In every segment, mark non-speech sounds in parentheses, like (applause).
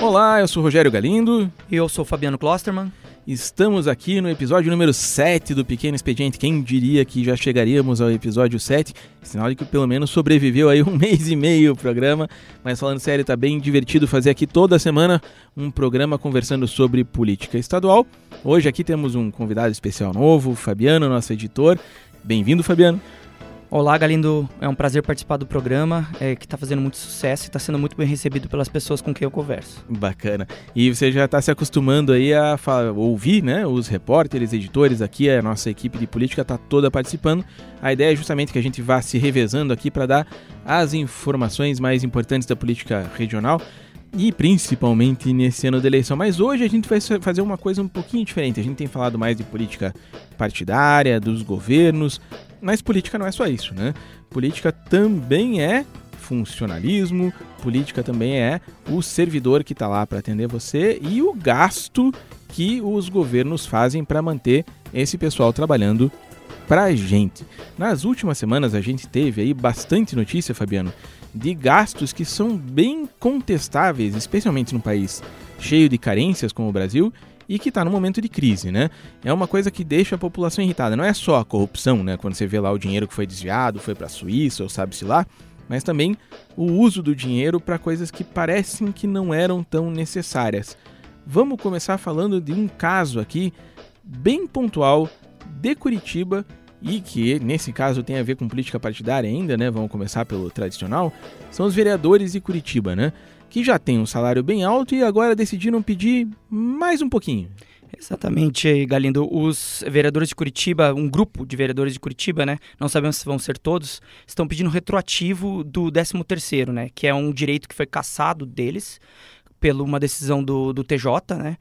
Olá, eu sou Rogério Galindo. E eu sou Fabiano Klosterman. Estamos aqui no episódio número 7 do Pequeno Expediente. Quem diria que já chegaríamos ao episódio 7? Sinal de que pelo menos sobreviveu aí um (laughs) mês e meio o programa. Mas falando sério, tá bem divertido fazer aqui toda semana um programa conversando sobre política estadual. Hoje aqui temos um convidado especial novo, Fabiano, nosso editor. Bem-vindo, Fabiano. Olá, Galindo. É um prazer participar do programa, é, que está fazendo muito sucesso e está sendo muito bem recebido pelas pessoas com quem eu converso. Bacana. E você já está se acostumando aí a ouvir, né? Os repórteres, editores aqui, a nossa equipe de política está toda participando. A ideia é justamente que a gente vá se revezando aqui para dar as informações mais importantes da política regional e principalmente nesse ano da eleição. Mas hoje a gente vai fazer uma coisa um pouquinho diferente. A gente tem falado mais de política partidária, dos governos, mas política não é só isso, né? Política também é funcionalismo, política também é o servidor que está lá para atender você e o gasto que os governos fazem para manter esse pessoal trabalhando para a gente. Nas últimas semanas a gente teve aí bastante notícia, Fabiano, de gastos que são bem contestáveis, especialmente num país cheio de carências como o Brasil e que está no momento de crise, né? É uma coisa que deixa a população irritada. Não é só a corrupção, né? Quando você vê lá o dinheiro que foi desviado, foi para a Suíça ou sabe-se lá, mas também o uso do dinheiro para coisas que parecem que não eram tão necessárias. Vamos começar falando de um caso aqui bem pontual de Curitiba e que nesse caso tem a ver com política partidária ainda, né? Vamos começar pelo tradicional. São os vereadores de Curitiba, né? Que já tem um salário bem alto e agora decidiram pedir mais um pouquinho. Exatamente, Galindo. Os vereadores de Curitiba, um grupo de vereadores de Curitiba, né? Não sabemos se vão ser todos, estão pedindo retroativo do 13º, né? Que é um direito que foi cassado deles por uma decisão do, do TJ, né?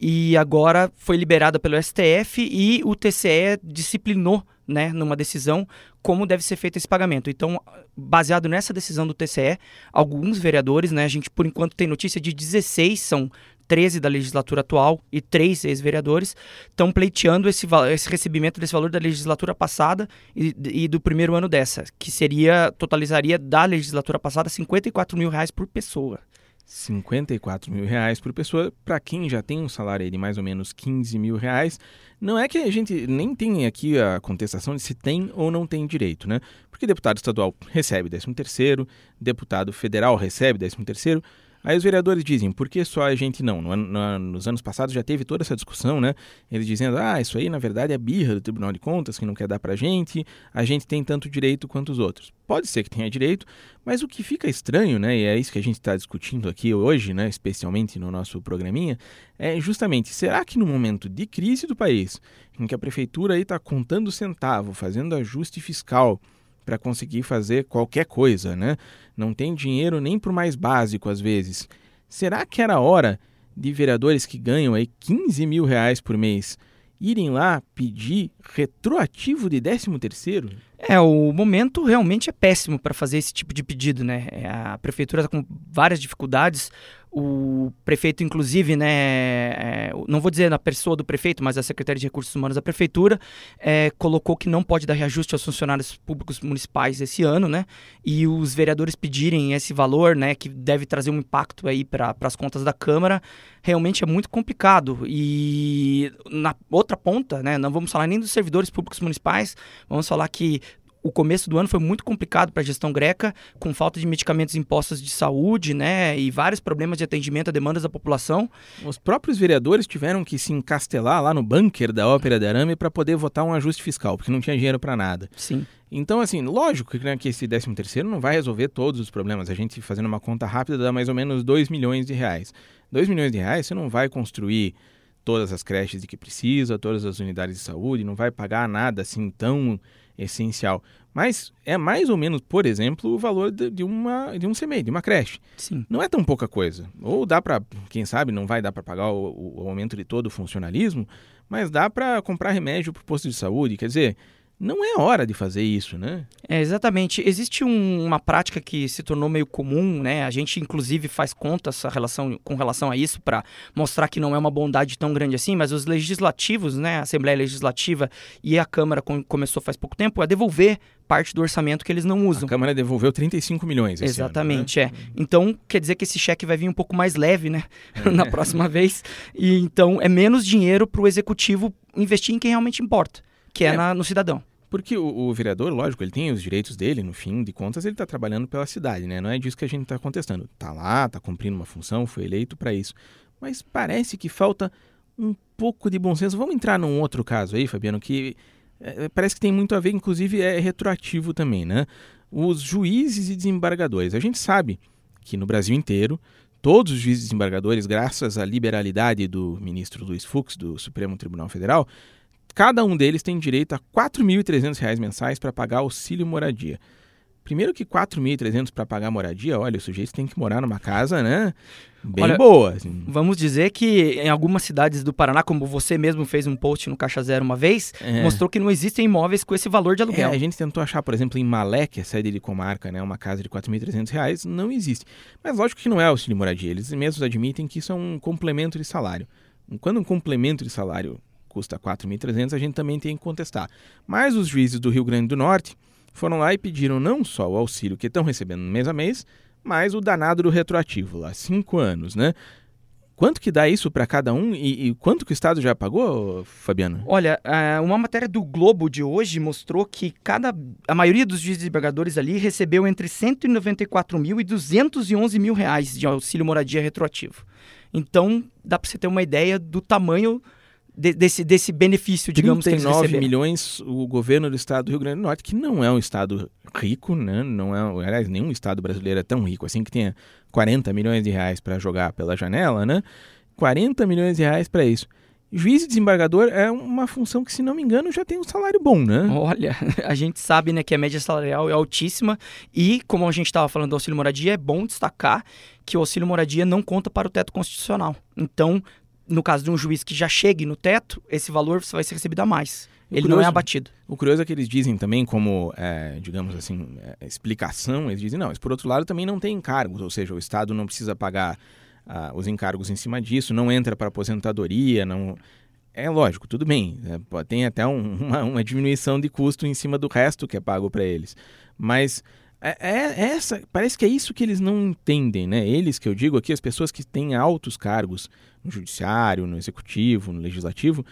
E agora foi liberada pelo STF e o TCE disciplinou né, numa decisão como deve ser feito esse pagamento. Então, baseado nessa decisão do TCE, alguns vereadores, né, a gente por enquanto tem notícia de 16, são 13 da legislatura atual e 3 ex-vereadores, estão pleiteando esse, esse recebimento desse valor da legislatura passada e, e, do primeiro ano dessa, que seria, totalizaria da legislatura passada 54 mil reais por pessoa. 54 mil reais por pessoa, para quem já tem um salário de mais ou menos 15 mil reais, não é que a gente nem tem aqui a contestação de se tem ou não tem direito, né? Porque deputado estadual recebe 13 terceiro, deputado federal recebe 13 terceiro, Aí os vereadores dizem, por que só a gente não? No, no, nos anos passados já teve toda essa discussão, né? Eles dizendo, ah, isso aí na verdade é birra do Tribunal de Contas que não quer dar pra gente, a gente tem tanto direito quanto os outros. Pode ser que tenha direito, mas o que fica estranho, né, e é isso que a gente está discutindo aqui hoje, né, especialmente no nosso programinha, é justamente, será que no momento de crise do país, em que a prefeitura aí está contando centavo, fazendo ajuste fiscal, para conseguir fazer qualquer coisa, né? Não tem dinheiro nem para o mais básico às vezes. Será que era hora de vereadores que ganham aí 15 mil reais por mês irem lá pedir retroativo de 13 terceiro? É, o momento realmente é péssimo para fazer esse tipo de pedido, né? É, a prefeitura está com várias dificuldades. O prefeito, inclusive, né, é, não vou dizer na pessoa do prefeito, mas a Secretaria de Recursos Humanos da Prefeitura é, colocou que não pode dar reajuste aos funcionários públicos municipais esse ano, né? E os vereadores pedirem esse valor, né, que deve trazer um impacto aí para as contas da Câmara, realmente é muito complicado. E na outra ponta, né, não vamos falar nem dos servidores públicos municipais, vamos falar que o começo do ano foi muito complicado para a gestão greca, com falta de medicamentos impostos de saúde, né, e vários problemas de atendimento a demandas da população. Os próprios vereadores tiveram que se encastelar lá no bunker da Ópera de Arame para poder votar um ajuste fiscal, porque não tinha dinheiro para nada. Sim. Então, assim, lógico né, que esse 13 terceiro não vai resolver todos os problemas. A gente fazendo uma conta rápida dá mais ou menos 2 milhões de reais. 2 milhões de reais você não vai construir todas as creches de que precisa, todas as unidades de saúde, não vai pagar nada assim tão essencial. Mas é mais ou menos, por exemplo, o valor de, uma, de um CMEI, de uma creche. Sim. Não é tão pouca coisa. Ou dá para, quem sabe, não vai dar para pagar o, o, aumento de todo o funcionalismo, mas dá para comprar remédio para o posto de saúde. Quer dizer, não é hora de fazer isso, né? É, exatamente. Existe um, uma prática que se tornou meio comum, né? A gente, inclusive, faz conta essa relação, com relação a isso para mostrar que não é uma bondade tão grande assim, mas os legislativos, né? A Assembleia Legislativa e a Câmara com, começou faz pouco tempo a devolver parte do orçamento que eles não usam. A Câmara devolveu 35 milhões. Exatamente, ano, né? é. Então, quer dizer que esse cheque vai vir um pouco mais leve, né? (laughs) É. Na próxima vez. E então é menos dinheiro para o executivo investir em quem realmente importa, que é, é. Na, no cidadão. Porque o, o, vereador, lógico, ele tem os direitos dele, no fim de contas, ele está trabalhando pela cidade, né? Não é disso que a gente está contestando. Está lá, está cumprindo uma função, foi eleito para isso. Mas parece que falta um pouco de bom senso. Vamos entrar num outro caso aí, Fabiano, que é, parece que tem muito a ver, inclusive é retroativo também, né? Os juízes e desembargadores. A gente sabe que no Brasil inteiro, todos os juízes e desembargadores, graças à liberalidade do ministro Luiz Fux, do Supremo Tribunal Federal, Cada um deles tem direito a R$ 4.300 mensais para pagar auxílio moradia. Primeiro que 4.300 para pagar moradia, olha, o sujeito tem que morar numa casa, né? Bem olha, boa. Assim. Vamos dizer que em algumas cidades do Paraná, como você mesmo fez um post no Caixa Zero uma vez, é. mostrou que não existem imóveis com esse valor de aluguel. É, a gente tentou achar, por exemplo, em Malé, que é sede de comarca, né, uma casa de R$ 4.300, não existe. Mas lógico que não é auxílio moradia. Eles mesmos admitem que isso é um complemento de salário. Quando um complemento de salário custa 4.300, a gente também tem que contestar. Mas os juízes do Rio Grande do Norte foram lá e pediram não só o auxílio que estão recebendo mês a mês, mas o danado do retroativo, lá, cinco anos, né? Quanto que dá isso para cada um e, e, quanto que o Estado já pagou, Fabiano? Olha, uma matéria do Globo de hoje mostrou que cada, a maioria dos juízes desembargadores ali recebeu entre 194 mil e 211 mil reais de auxílio moradia retroativo. Então, dá para você ter uma ideia do tamanho de, desse, desse benefício, digamos, 39 que milhões o governo do estado do Rio Grande do Norte, que não é um estado rico, né? Não é, aliás, nenhum estado brasileiro é tão rico assim que tenha 40 milhões de reais para jogar pela janela, né? 40 milhões de reais para isso. Juiz e desembargador é uma função que, se não me engano, já tem um salário bom, né? Olha, (laughs) a gente sabe né, que a média salarial é altíssima e, como a gente estava falando do auxílio moradia, é bom destacar que o auxílio moradia não conta para o teto constitucional. Então, no caso de um juiz que já chegue no teto, esse valor vai ser recebido a mais. Ele curioso, não é abatido. O curioso é que eles dizem também, como, é, digamos assim, é, explicação, eles dizem, não, mas por outro lado também não tem encargos, ou seja, o Estado não precisa pagar ah, os encargos em cima disso, não entra para aposentadoria, não... É lógico, tudo bem, é, tem até um, (laughs) uma, uma diminuição de custo em cima do resto que é pago para eles, mas é, é, é, essa, parece que é isso que eles não entendem, né? Eles que eu digo aqui, as pessoas que têm altos cargos no judiciário, no executivo, no legislativo,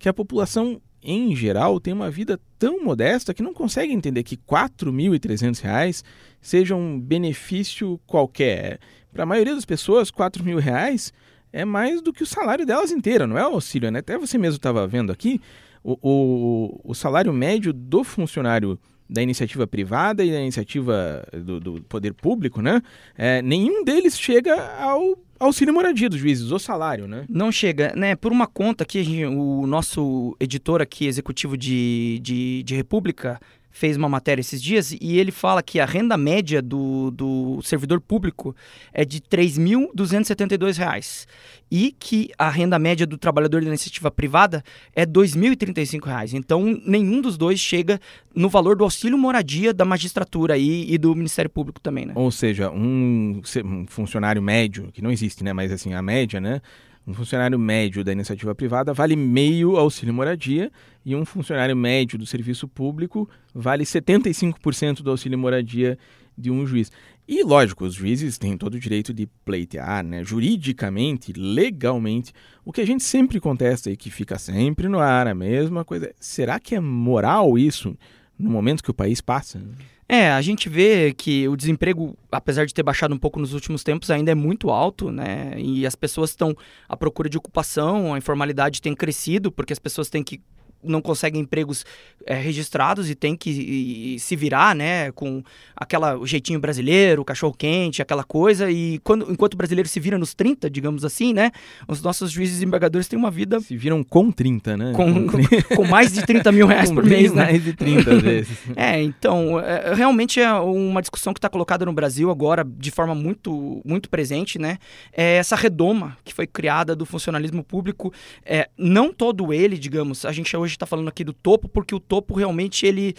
que a população em geral tem uma vida tão modesta que não consegue entender que R$ 4.300 seja um benefício qualquer. Para a maioria das pessoas, R$ 4.000 é mais do que o salário delas inteira, não é auxílio, né? Até você mesmo estava vendo aqui, o, o, o salário médio do funcionário da iniciativa privada e da iniciativa do, do poder público, né? É, nenhum deles chega ao auxílio moradia dos juízes, o salário, né? Não chega, né? Por uma conta que o nosso editor aqui, executivo de, de, de República, fez uma matéria esses dias e ele fala que a renda média do, do servidor público é de R$ 3.272 e que a renda média do trabalhador da iniciativa privada é R$ 2.035. Então, nenhum dos dois chega no valor do auxílio moradia da magistratura e, e do Ministério Público também, né? Ou seja, um, um funcionário médio, que não existe, né? Mas assim, a média, né? Um funcionário médio da iniciativa privada vale meio auxílio moradia e um funcionário médio do serviço público vale 75% do auxílio moradia de um juiz. E, lógico, os juízes têm todo o direito de pleitear, né? juridicamente, legalmente. O que a gente sempre contesta e que fica sempre no ar, a mesma coisa. Será que é moral isso no momento que o país passa? É, a gente vê que o desemprego, apesar de ter baixado um pouco nos últimos tempos, ainda é muito alto, né? E as pessoas estão à procura de ocupação, a informalidade tem crescido, porque as pessoas têm que não conseguem empregos é, registrados e tem que e, se virar, né, com aquela o jeitinho brasileiro, cachorro quente, aquela coisa e quando enquanto o brasileiro se vira nos 30, digamos assim, né, os nossos juízes e embargadores têm uma vida se viram com 30, né? Com, com, com mais de 30 mil reais por mês, né? Mais de 30 às vezes. (laughs) é, então é, realmente é uma discussão que está colocada no Brasil agora de forma muito muito presente, né? É essa redoma que foi criada do funcionalismo público, é, não todo ele, digamos, a gente hoje hoje está falando aqui do topo, porque o topo realmente ele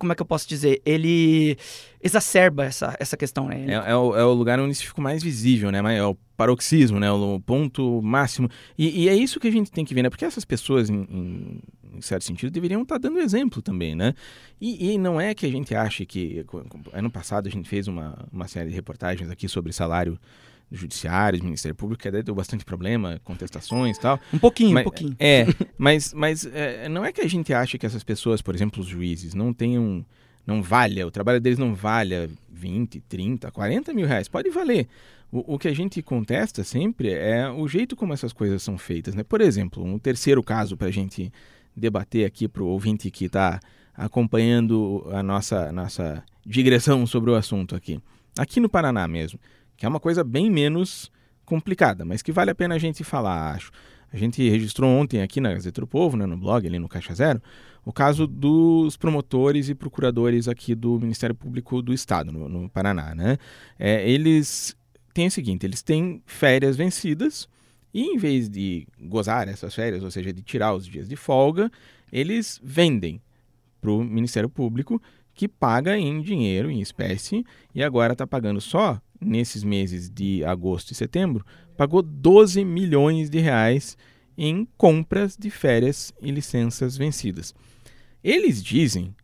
como é que eu posso dizer? Ele exacerba essa, essa questão, né? É, é, o, é o lugar onde isso fica mais visível, né? É o paroxismo, né? O ponto máximo. E, e, é isso que a gente tem que ver, né? Porque essas pessoas, em, em, em certo sentido, deveriam estar dando exemplo também, né? E, e, não é que a gente ache que... Ano passado a gente fez uma, uma série de reportagens aqui sobre salário judiciários, Ministério Público, que até deu bastante problema, contestações e tal. Um pouquinho, mas, um pouquinho. É, (laughs) mas, mas é, não é que a gente acha que essas pessoas, por exemplo, os juízes, não tenham, não valha, o trabalho deles não valha 20, 30, 40 mil reais. Pode valer. O, o que a gente contesta sempre é o jeito como essas coisas são feitas. Né? Por exemplo, um terceiro caso para a gente debater aqui para o ouvinte que está acompanhando a nossa, nossa digressão sobre o assunto aqui. Aqui no Paraná mesmo que é uma coisa bem menos complicada, mas que vale a pena a gente falar, acho. A gente registrou ontem aqui na Gazeta do Povo, né, no blog, ali no Caixa Zero, o caso dos promotores e procuradores aqui do Ministério Público do Estado, no, no Paraná. Né? É, eles têm o seguinte: eles têm férias vencidas e, em vez de gozar essas férias, ou seja, de tirar os dias de folga, eles vendem para o Ministério Público, que paga em dinheiro, em espécie, e agora está pagando só nesses meses de agosto e setembro, pagou 12 milhões de reais em compras de férias e licenças vencidas. Eles dizem,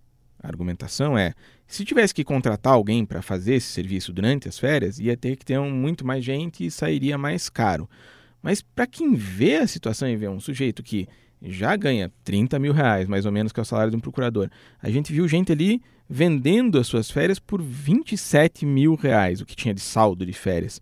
a argumentação é, se tivesse que contratar alguém para fazer esse serviço durante as férias, ia ter que ter um, muito mais gente e sairia mais caro. Mas para quem vê a situação e vê um sujeito que já ganha 30 mil reais, mais ou menos, que é o salário de um procurador, a gente viu gente ali vendendo as suas férias por 27 mil reais, o que tinha de saldo de férias.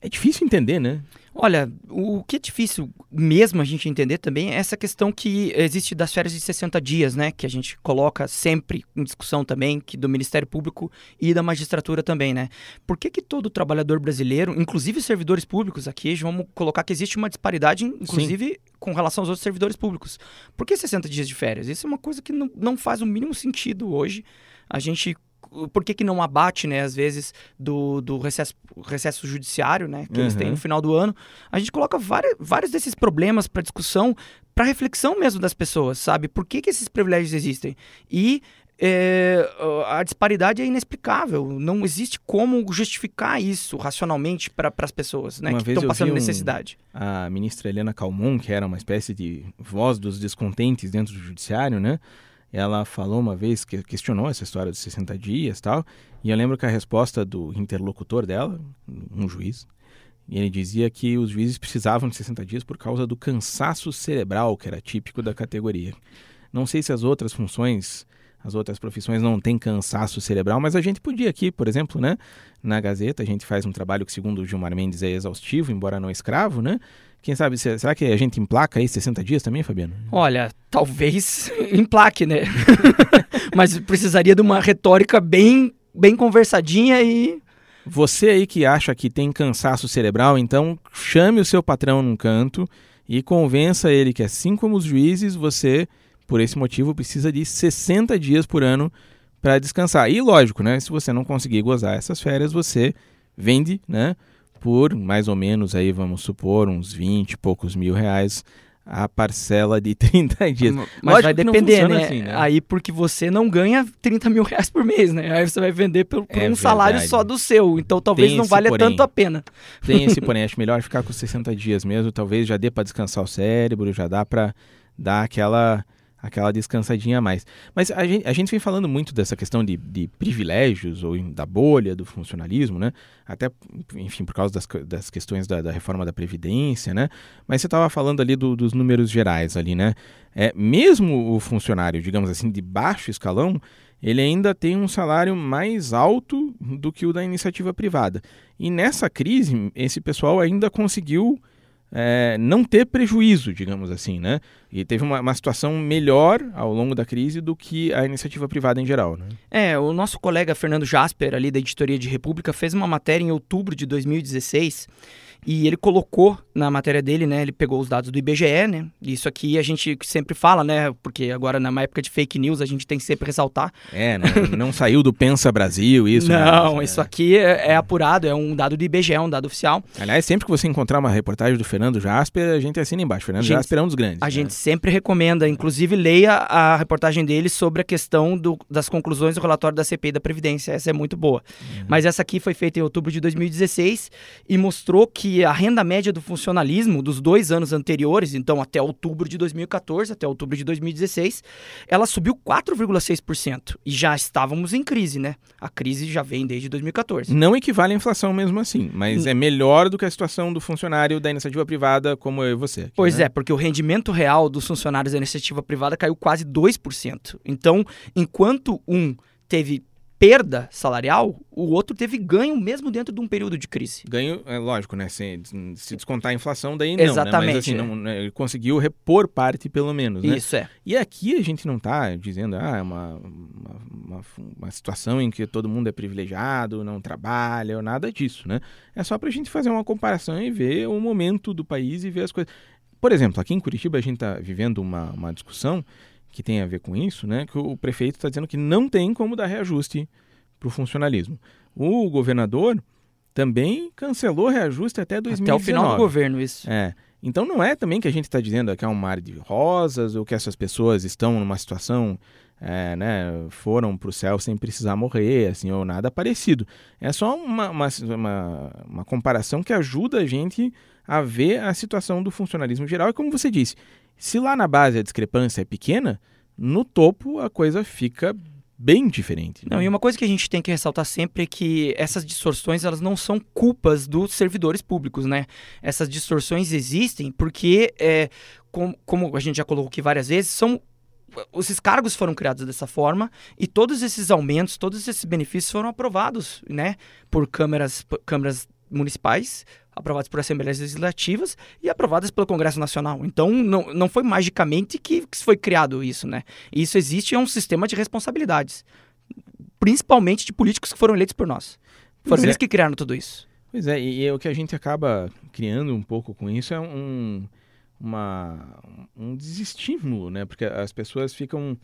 É difícil entender, né? Olha, o que é difícil mesmo a gente entender também é essa questão que existe das férias de 60 dias, né? Que a gente coloca sempre em discussão também, que do Ministério Público e da magistratura também, né? Por que, que todo trabalhador brasileiro, inclusive servidores públicos aqui, vamos colocar que existe uma disparidade, inclusive Sim. com relação aos outros servidores públicos. Por que 60 dias de férias? Isso é uma coisa que não, não faz o mínimo sentido hoje. A gente por que, que não abate, né, às vezes, do, do recesso, recesso judiciário, né, que uhum. eles têm no uhum. final do ano. A gente coloca várias, vários desses problemas para discussão, para reflexão mesmo das pessoas, sabe? Por que, que esses privilégios existem? E é, a disparidade é inexplicável. Não existe como justificar isso racionalmente para as pessoas né, que estão passando um, necessidade. A ministra Helena Calmon, que era uma espécie de voz dos descontentes dentro do judiciário, né? Ela falou uma vez que questionou essa história dos 60 dias tal, e eu lembro que a resposta do interlocutor dela, um juiz, ele dizia que os juízes precisavam de 60 dias por causa do cansaço cerebral, que era típico da categoria. Não sei se as outras funções, as outras profissões não têm cansaço cerebral, mas a gente podia aqui, por exemplo, né, na Gazeta, a gente faz um trabalho que, segundo o Gilmar Mendes, é exaustivo, embora não escravo, né? Quem sabe, será que a gente emplaca aí 60 dias também, Fabiano? Olha, talvez (laughs) emplaque, né? (laughs) Mas precisaria de uma retórica bem, bem conversadinha e. Você aí que acha que tem cansaço cerebral, então chame o seu patrão num canto e convença ele que, assim como os juízes, você, por esse motivo, precisa de 60 dias por ano para descansar. E lógico, né? Se você não conseguir gozar essas férias, você vende, né? Por mais ou menos aí vamos supor uns 20 e poucos mil reais a parcela de (laughs) 30 dias. Mas Lógico vai depender, né? Assim, né? Aí porque você não ganha 30 mil reais por mês, né? Aí você vai vender por, por é um verdade. salário só do seu. Então talvez Tem não valha porém. tanto a pena. Tem esse (laughs) porém, acho melhor ficar com 60 dias mesmo. Talvez já dê para descansar o cérebro, já dá para dar aquela aquela descansadinha a mais. Mas a gente, a gente vem falando muito dessa questão de, de privilégios ou da bolha do funcionalismo, né? Até, enfim, por causa das, das questões da, da reforma da Previdência, né? Mas você estava falando ali do, dos números gerais ali, né? É, mesmo o funcionário, digamos assim, de baixo escalão, ele ainda tem um salário mais alto do que o da iniciativa privada. E nessa crise, esse pessoal ainda conseguiu é, não ter prejuízo, digamos assim, né? E teve uma, uma, situação melhor ao longo da crise do que a iniciativa privada em geral, né? É, o nosso colega Fernando Jasper, ali da Editoria de República, fez uma matéria em outubro de 2016 e ele colocou na matéria dele, né? Ele pegou os dados do IBGE, né? Isso aqui a gente sempre fala, né? Porque agora, na época de fake news, a gente tem que sempre ressaltar. É, né? não saiu do Pensa Brasil, isso. Não, né? isso aqui é, é, apurado, é um dado do IBGE, é um dado oficial. Aliás, sempre que você encontrar uma reportagem do Fernando Jasper, a gente assina embaixo. Fernando gente, Jasper é um dos grandes. A né? gente sempre recomenda, inclusive leia a reportagem dele sobre a questão do, das conclusões do relatório da CPI da Previdência. Essa é muito boa. Uhum. Mas essa aqui foi feita em outubro de 2016 e mostrou que a renda média do funcionalismo dos dois anos anteriores, então até outubro de 2014, até outubro de 2016, ela subiu 4,6%. E já estávamos em crise, né? A crise já vem desde 2014. Não equivale à inflação mesmo assim, mas é melhor do que a situação do funcionário da iniciativa privada como eu e você. Aqui, pois né? é, porque o rendimento real dos funcionários da iniciativa privada caiu quase 2%. Então, enquanto um teve perda salarial, o outro teve ganho mesmo dentro de um período de crise. Ganho, é lógico, né? Se, se descontar a inflação, daí não, Exatamente. Né? Mas assim, não, né? ele conseguiu repor parte, pelo menos, né? Isso é. E aqui a gente não está dizendo, ah, é uma, uma, uma, uma, situação em que todo mundo é privilegiado, não trabalha, ou nada disso, né? É só para a gente fazer uma comparação e ver o momento do país e ver as coisas. Por exemplo, aqui em Curitiba a gente está vivendo uma, uma discussão que tem a ver com isso, né, que o prefeito está dizendo que não tem como dar reajuste para o funcionalismo. O governador também cancelou reajuste até 2019. Até o final do governo, isso. É. Então não é também que a gente está dizendo que é um mar de rosas ou que essas pessoas estão numa situação, é, né, foram para o céu sem precisar morrer, assim, ou nada parecido. É só uma, uma, uma, uma comparação que ajuda a gente a ver a situação do funcionalismo geral. E como você disse, se lá na base a discrepância é pequena, no topo a coisa fica bem diferente. Né? Não, e uma coisa que a gente tem que ressaltar sempre é que essas distorções elas não são culpas dos servidores públicos, né? Essas distorções existem porque, é, com, como a gente já colocou aqui várias vezes, são esses cargos foram criados dessa forma e todos esses aumentos, todos esses benefícios foram aprovados, né, por câmaras, por câmaras municipais, aprovadas por assembleias legislativas e aprovadas pelo Congresso Nacional. Então, não, não foi magicamente que, que foi criado isso, né? Isso existe é um sistema de responsabilidades, principalmente de políticos que foram eleitos por nós. Foram eles é. que criaram tudo isso. Pois é, e, e o que a gente acaba criando um pouco com isso é um, uma, um desestímulo, né? Porque as pessoas ficam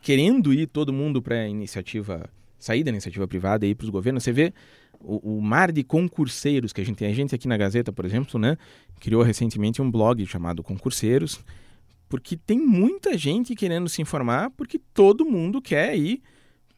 querendo ir todo mundo para a iniciativa, sair da iniciativa privada e ir para os governos. Você vê o, o, mar de concurseiros que a gente tem. A gente aqui na Gazeta, por exemplo, né, criou recentemente um blog chamado Concurseiros, porque tem muita gente querendo se informar, porque todo mundo quer ir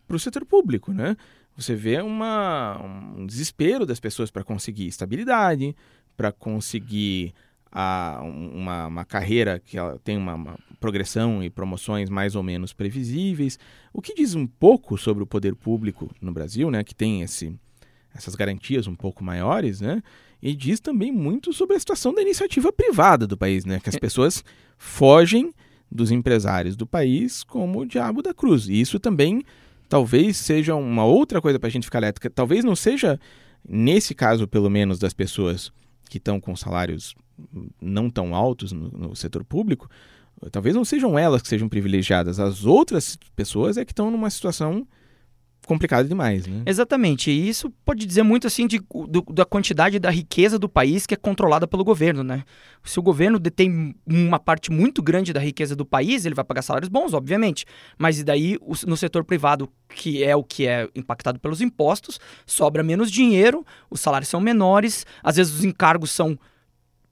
para o setor público, né? Você vê uma, um desespero das pessoas para conseguir estabilidade, para conseguir a, uma, uma, carreira que ela tem uma, uma, progressão e promoções mais ou menos previsíveis, o que diz um pouco sobre o poder público no Brasil, né, que tem esse, essas garantias um pouco maiores, né? E diz também muito sobre a situação da iniciativa privada do país, né? Que as é. pessoas fogem dos empresários do país como o diabo da cruz. E isso também talvez seja uma outra coisa para a gente ficar alerta. Talvez não seja, nesse caso pelo menos, das pessoas que estão com salários não tão altos no, no setor público, talvez não sejam elas que sejam privilegiadas. As outras pessoas é que estão numa situação complicado demais, né? Exatamente. E isso pode dizer muito assim de, do, da quantidade da riqueza do país que é controlada pelo governo, né? Se o governo detém uma parte muito grande da riqueza do país, ele vai pagar salários bons, obviamente. Mas e daí no setor privado, que é o que é impactado pelos impostos, sobra menos dinheiro, os salários são menores, às vezes os encargos são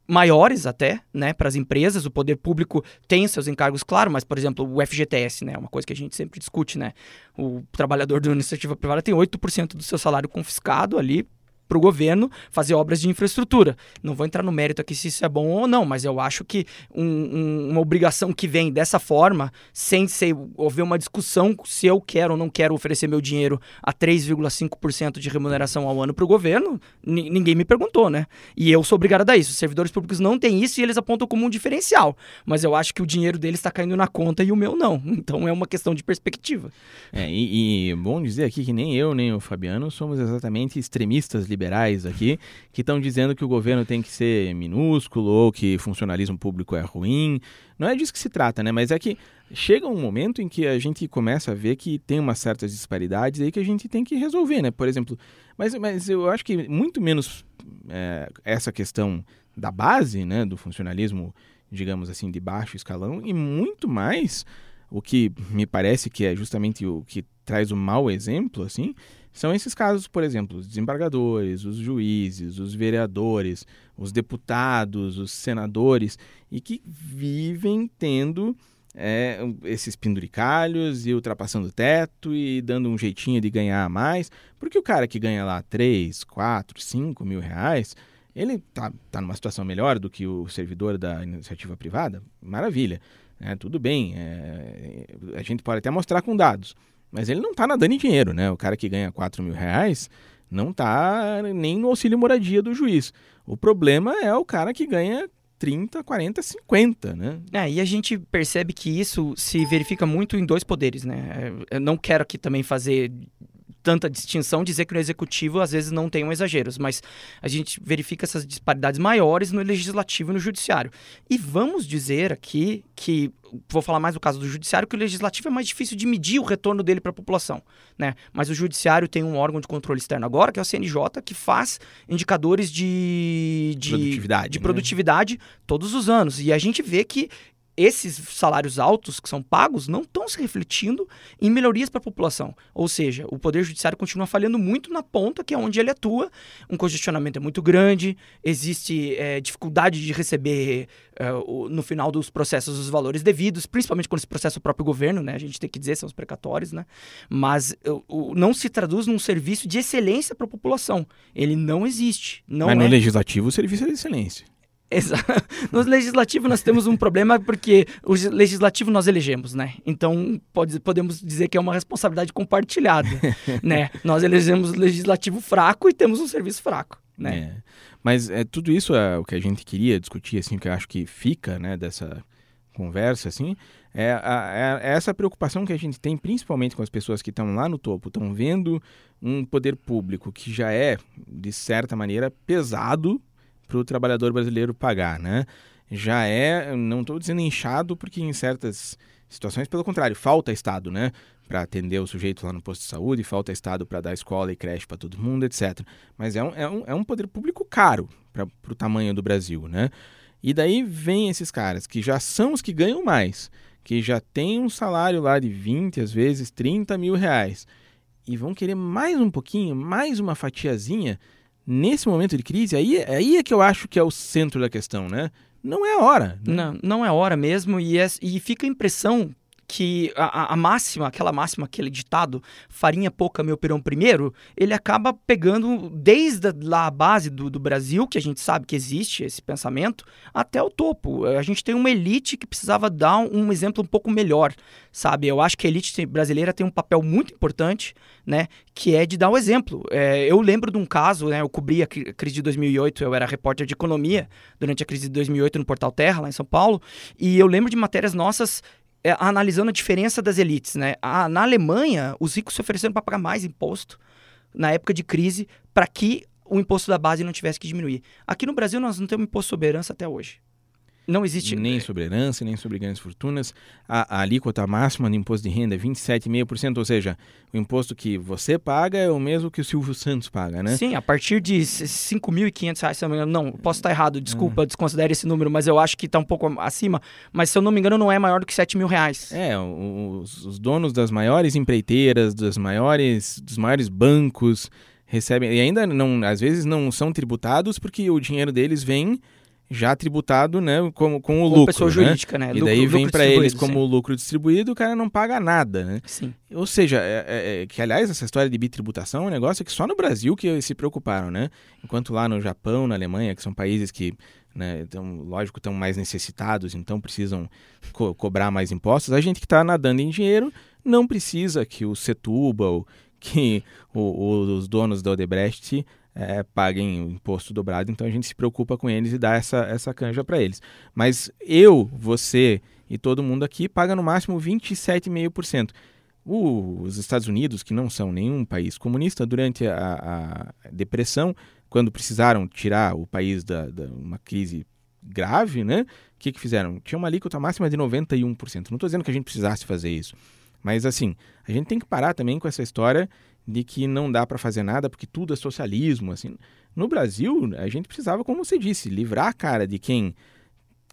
maiores até, né, para as empresas. O poder público tem seus encargos, claro, mas, por exemplo, o FGTS, né, uma coisa que a gente sempre discute, né, o trabalhador da iniciativa privada tem 8% do seu salário confiscado ali para o governo fazer obras de infraestrutura. Não vou entrar no mérito aqui se isso é bom ou não, mas eu acho que um, um, uma obrigação que vem dessa forma, sem ser, haver uma discussão se eu quero ou não quero oferecer meu dinheiro a 3,5% de remuneração ao ano para o governo, ninguém me perguntou, né? E eu sou obrigado a dar isso. Servidores públicos não têm isso e eles apontam como um diferencial. Mas eu acho que o dinheiro deles está caindo na conta e o meu não. (laughs) Então é uma questão de perspectiva. É, e, e bom dizer aqui que nem eu, nem o Fabiano somos exatamente extremistas liberais liberais aqui, que estão dizendo que o governo tem que ser minúsculo ou que funcionalismo público é ruim. Não é disso que se trata, né? Mas é que chega um momento em que a gente começa a ver que tem umas certas disparidades aí que a gente tem que resolver, né? Por exemplo, mas, mas eu acho que muito menos é, essa questão da base, né, do funcionalismo, digamos assim, de baixo escalão, e muito mais o que me parece que é justamente o que traz o mau exemplo, assim, são esses casos, por exemplo, os desembargadores, os juízes, os vereadores, os deputados, os senadores, e que vivem tendo é, esses penduricalhos e ultrapassando o teto e dando um jeitinho de ganhar mais, porque o cara que ganha lá 3, 4, 5 mil reais, ele tá, tá numa situação melhor do que o servidor da iniciativa privada, maravilha, é, tudo bem, é, a gente pode até mostrar com dados, mas ele não está nadando em dinheiro, né? O cara que ganha 4 mil reais não está nem no auxílio moradia do juiz. O problema é o cara que ganha 30, 40, 50, né? É, e a gente percebe que isso se verifica muito em dois poderes, né? Eu não quero aqui também fazer tanta distinção, dizer que no executivo às vezes não tem um exageros, mas a gente verifica essas disparidades maiores no legislativo e no judiciário. E vamos dizer aqui que vou falar mais do caso do judiciário, que o legislativo é mais difícil de medir o retorno dele para a população, né? Mas o judiciário tem um órgão de controle externo agora, que é o CNJ, que faz indicadores de, de produtividade, de né? produtividade todos os anos. E a gente vê que esses salários altos que são pagos não estão se refletindo em melhorias para a população. Ou seja, o Poder Judiciário continua falhando muito na ponta, que é onde ele atua. Um congestionamento é muito grande, existe é, dificuldade de receber é, o, no final dos processos os valores devidos, principalmente quando se processa o próprio governo, né? A gente tem que dizer, são os precatórios, né? Mas o, não se traduz num serviço de excelência para a população. Ele não existe. Não Mas no é... legislativo o serviço é de excelência. Exato. (laughs) No legislativo nós temos um problema porque o legislativo nós elegemos, né? Então pode, podemos dizer que é uma responsabilidade compartilhada, (laughs) né? Nós elegemos o legislativo fraco e temos um serviço fraco, né? É. Mas é, tudo isso é o que a gente queria discutir, assim, que eu acho que fica, né, dessa conversa, assim, é, a, é, essa preocupação que a gente tem, principalmente com as pessoas que estão lá no topo, estão vendo um poder público que já é, de certa maneira, pesado para o trabalhador brasileiro pagar, né? Já é, não estou dizendo inchado, porque em certas situações, pelo contrário, falta Estado, né? Para atender o sujeito lá no posto de saúde, falta Estado para dar escola e creche para todo mundo, etc. Mas é um, é um, é um poder público caro para o tamanho do Brasil, né? E daí vem esses caras que já são os que ganham mais, que já têm um salário lá de 20, às vezes 30 mil reais, e vão querer mais um pouquinho, mais uma fatiazinha nesse momento de crise, aí, aí é que eu acho que é o centro da questão, né? Não é hora. Né? Não, não é hora mesmo, e, é, e fica a impressão que a, a, máxima, aquela máxima, aquele ditado, farinha pouca, meu pirão primeiro, ele acaba pegando desde lá a base do, do Brasil, que a gente sabe que existe esse pensamento, até o topo. A gente tem uma elite que precisava dar um, um exemplo um pouco melhor, sabe? Eu acho que a elite brasileira tem um papel muito importante, né? Que é de dar o um exemplo. É, eu lembro de um caso, né? Eu cobri a crise de 2008, eu era repórter de economia durante a crise de 2008 no Portal Terra, lá em São Paulo, e eu lembro de matérias nossas é, analisando a diferença das elites. Né? A, na Alemanha, os ricos se ofereceram para pagar mais imposto na época de crise para que o imposto da base não tivesse que diminuir. Aqui no Brasil, nós não temos imposto sobre herança até hoje. Não existe. Nem sobre herança, nem sobre grandes fortunas. A, a alíquota máxima do imposto de renda é 27,5%, ou seja, o imposto que você paga é o mesmo que o Silvio Santos paga, né? Sim, a partir de R$ 5.500, se não me engano. Não, posso estar errado, desculpa, uhum. desconsidere esse número, mas eu acho que está um pouco acima. Mas se eu não me engano, não é maior do que R$ mil reais. É, os, os donos das maiores empreiteiras, dos maiores, dos maiores bancos recebem. E ainda não, às vezes não são tributados porque o dinheiro deles vem já tributado, né, com, com o lucro, pessoa né? jurídica, né? E lucro, daí vem para eles como sim. lucro distribuído, o cara não paga nada, né? Sim. Ou seja, é, é, é, que aliás essa história de bitributação é um negócio que só no Brasil que se preocuparam, né? Enquanto lá no Japão, na Alemanha, que são países que né, então, lógico, estão mais necessitados, então precisam co cobrar mais impostos. A gente que está nadando em dinheiro não precisa que o Setúbal, que o, o, os donos da Odebrecht é, paguem o imposto dobrado, então a gente se preocupa com eles e dá essa, essa canja para eles. Mas eu, você e todo mundo aqui paga no máximo 27,5%. Os Estados Unidos, que não são nenhum país comunista, durante a, a depressão, quando precisaram tirar o país da uma crise grave, né? O que, que fizeram? Tinha uma alíquota máxima de 91%. Não estou dizendo que a gente precisasse fazer isso. Mas assim, a gente tem que parar também com essa história de que não dá para fazer nada porque tudo é socialismo, assim. No Brasil, a gente precisava, como você disse, livrar a cara de quem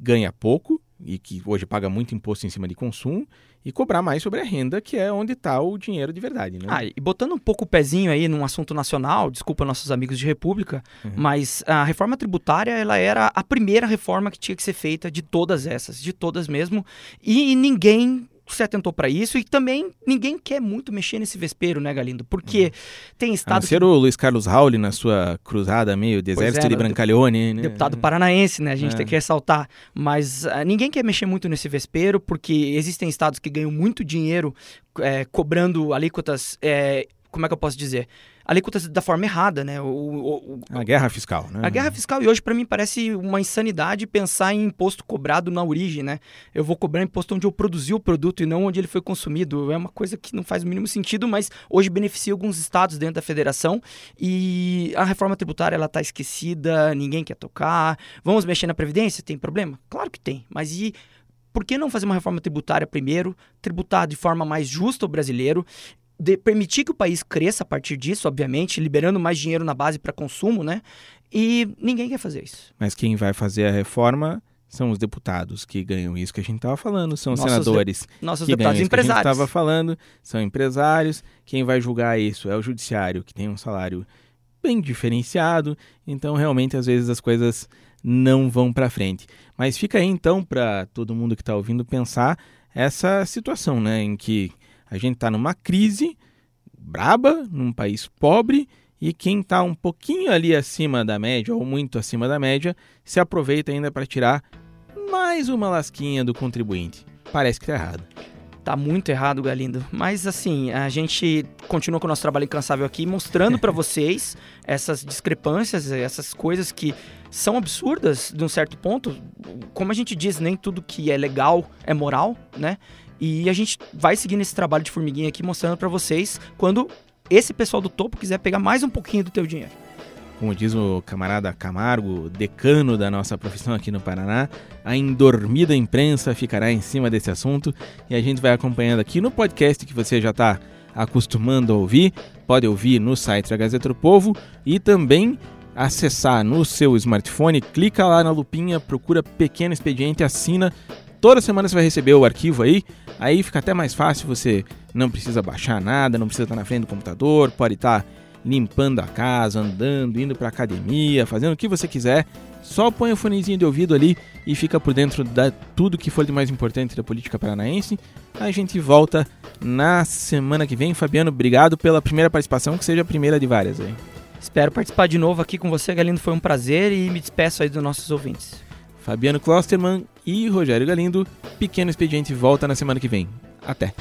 ganha pouco e que hoje paga muito imposto em cima de consumo e cobrar mais sobre a renda, que é onde está o dinheiro de verdade. Né? Ah, e botando um pouco o pezinho aí num assunto nacional, desculpa nossos amigos de República, uhum. mas a reforma tributária ela era a primeira reforma que tinha que ser feita de todas essas, de todas mesmo, e ninguém se atentou para isso e também ninguém quer muito mexer nesse vespeiro, né, Galindo? Porque uhum. tem estado. A ser que... o Luiz Carlos Rauli na sua cruzada meio de exército é, de Brancaleone, né? Deputado paranaense, né? A gente é. tem que ressaltar. Mas uh, ninguém quer mexer muito nesse vespeiro porque existem estados que ganham muito dinheiro é, cobrando alíquotas. É, como é que eu posso dizer? alíquotas da forma errada, né? O, o, o, a guerra fiscal, né? A guerra fiscal. E hoje, para mim, parece uma insanidade pensar em imposto cobrado na origem, né? Eu vou cobrar imposto onde eu produzi o produto e não onde ele foi consumido. É uma coisa que não faz o mínimo sentido, mas hoje beneficia alguns estados dentro da federação. E a reforma tributária, ela tá esquecida, ninguém quer tocar. Vamos mexer na Previdência? Tem problema? Claro que tem. Mas e por que não fazer uma reforma tributária primeiro, tributar de forma mais justa o brasileiro de permitir que o país cresça a partir disso, obviamente, liberando mais dinheiro na base para consumo, né? E ninguém quer fazer isso. Mas quem vai fazer a reforma são os deputados que ganham isso que a gente estava falando, são os senadores de... nossos que deputados ganham isso empresários. que a gente estava falando, são empresários. Quem vai julgar isso é o judiciário, que tem um salário bem diferenciado. Então, realmente, às vezes as coisas não vão para frente. Mas fica aí então para todo mundo que está ouvindo pensar essa situação, né, em que a gente está numa crise braba, num país pobre, e quem está um pouquinho ali acima da média, ou muito acima da média, se aproveita ainda para tirar mais uma lasquinha do contribuinte. Parece que está errado. Tá muito errado, Galindo. Mas assim, a gente continua com o nosso trabalho incansável aqui, mostrando para (laughs) vocês essas discrepâncias, essas coisas que são absurdas de um certo ponto. Como a gente diz, nem tudo que é legal é moral, né? E a gente vai seguir nesse trabalho de formiguinha aqui mostrando para vocês quando esse pessoal do topo quiser pegar mais um pouquinho do teu dinheiro. Como diz o camarada Camargo, decano da nossa profissão aqui no Paraná, a endormida imprensa ficará em cima desse assunto e a gente vai acompanhando aqui no podcast que você já está acostumando a ouvir. Pode ouvir no site da Gazeta do Povo e também acessar no seu smartphone, clica lá na lupinha, procura Pequeno Expediente, assina. Toda semana você vai receber o arquivo aí Aí fica até mais fácil, você não precisa baixar nada, não precisa estar na frente do computador, pode estar limpando a casa, andando, indo para academia, fazendo o que você quiser. Só põe o fonezinho de ouvido ali e fica por dentro de tudo que for de mais importante da política paranaense. A gente volta na semana que vem. Fabiano, obrigado pela primeira participação, que seja a primeira de várias aí. Espero participar de novo aqui com você, Galindo. Foi um prazer e me despeço aí dos nossos ouvintes. Fabiano Klosterman e Rogério Galindo. Pequeno Expediente volta na semana que vem. Até!